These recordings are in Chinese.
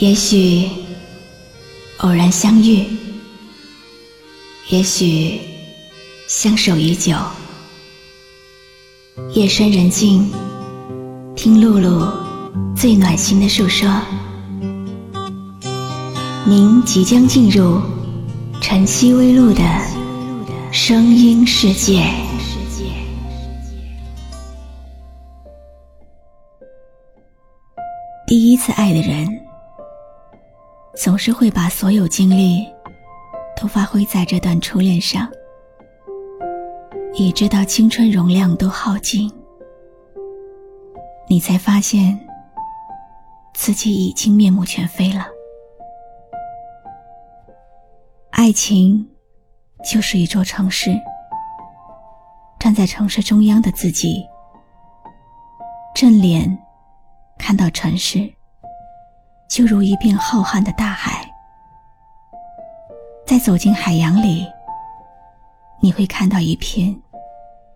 也许偶然相遇，也许相守已久。夜深人静，听露露最暖心的诉说。您即将进入晨曦微露的声音世界。第一次爱的人，总是会把所有精力都发挥在这段初恋上，一直到青春容量都耗尽，你才发现自己已经面目全非了。爱情就是一座城市，站在城市中央的自己，正脸。看到城市，就如一片浩瀚的大海。在走进海洋里，你会看到一片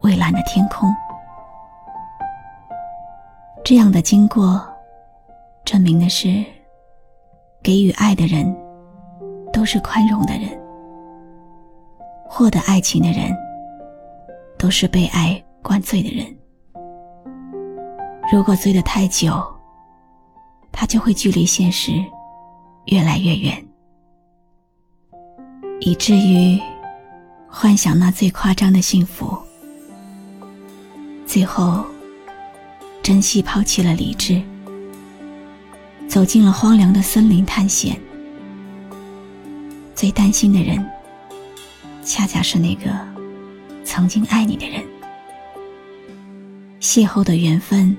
蔚蓝的天空。这样的经过，证明的是，给予爱的人都是宽容的人，获得爱情的人都是被爱灌醉的人。如果醉得太久，他就会距离现实越来越远，以至于幻想那最夸张的幸福，最后珍惜抛弃了理智，走进了荒凉的森林探险。最担心的人，恰恰是那个曾经爱你的人。邂逅的缘分，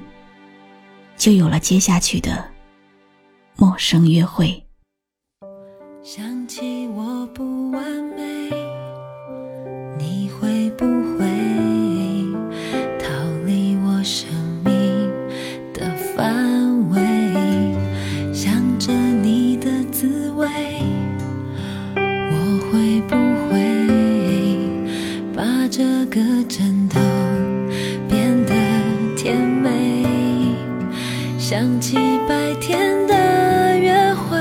就有了接下去的。陌生约会，想起我不完美，你会不会逃离我生命的范围？想着你的滋味，我会不会把这个枕想起白天的约会，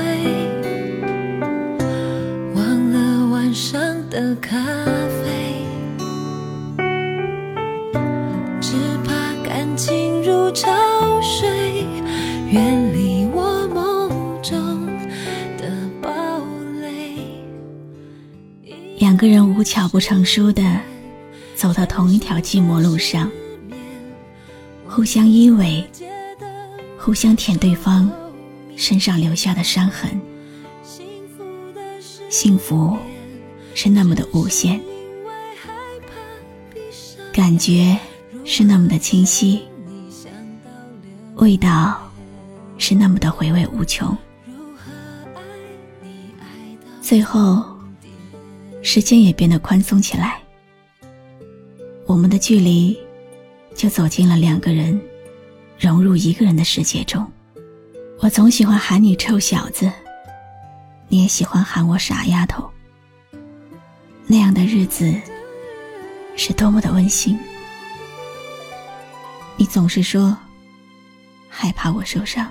忘了晚上的。咖啡，只怕感情如潮水，远离我梦中的堡垒。两个人无巧不成书的走到同一条寂寞路上，互相依偎，互相舔对方身上留下的伤痕，幸福。是那么的无限，感觉是那么的清晰，味道是那么的回味无穷。最后，时间也变得宽松起来，我们的距离就走进了两个人融入一个人的世界中。我总喜欢喊你臭小子，你也喜欢喊我傻丫头。那样的日子是多么的温馨。你总是说害怕我受伤，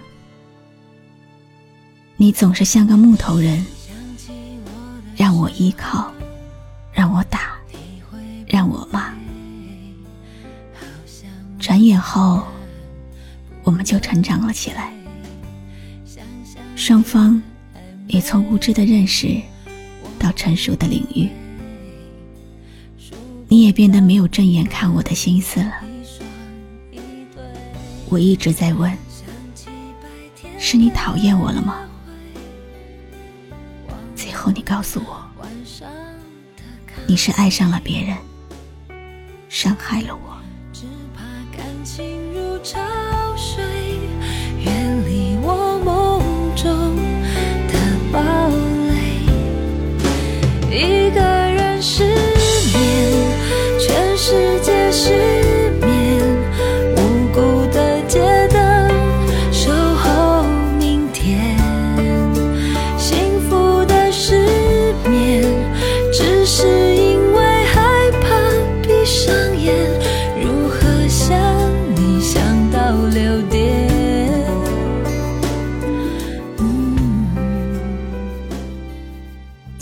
你总是像个木头人，让我依靠，让我打，让我骂。转眼后，我们就成长了起来，双方也从无知的认识到成熟的领域。你也变得没有正眼看我的心思了。我一直在问：是你讨厌我了吗？最后你告诉我，你是爱上了别人，伤害了我。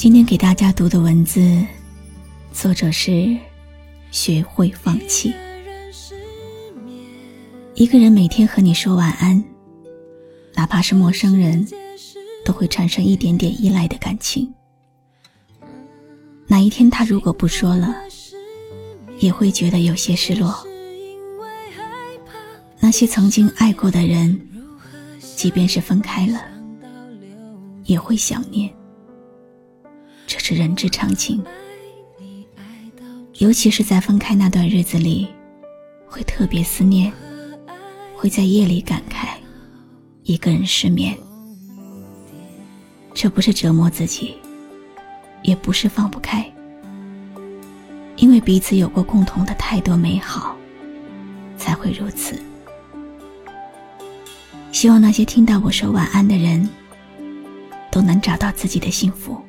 今天给大家读的文字，作者是学会放弃。一个人每天和你说晚安，哪怕是陌生人，都会产生一点点依赖的感情。哪一天他如果不说了，也会觉得有些失落。那些曾经爱过的人，即便是分开了，也会想念。是人之常情，尤其是在分开那段日子里，会特别思念，会在夜里感慨，一个人失眠。这不是折磨自己，也不是放不开，因为彼此有过共同的太多美好，才会如此。希望那些听到我说晚安的人，都能找到自己的幸福。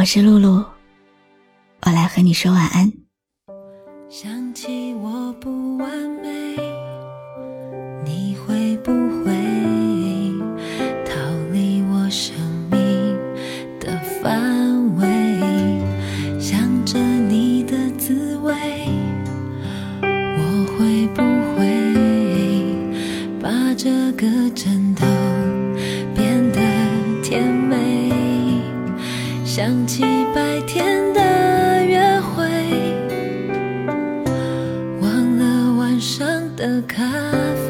我是露露，我来和你说晚安。想起我不完美，你会不会逃离我生命的范围？想着你的滋味，我会不会把这个枕头？想起白天的约会，忘了晚上的咖啡，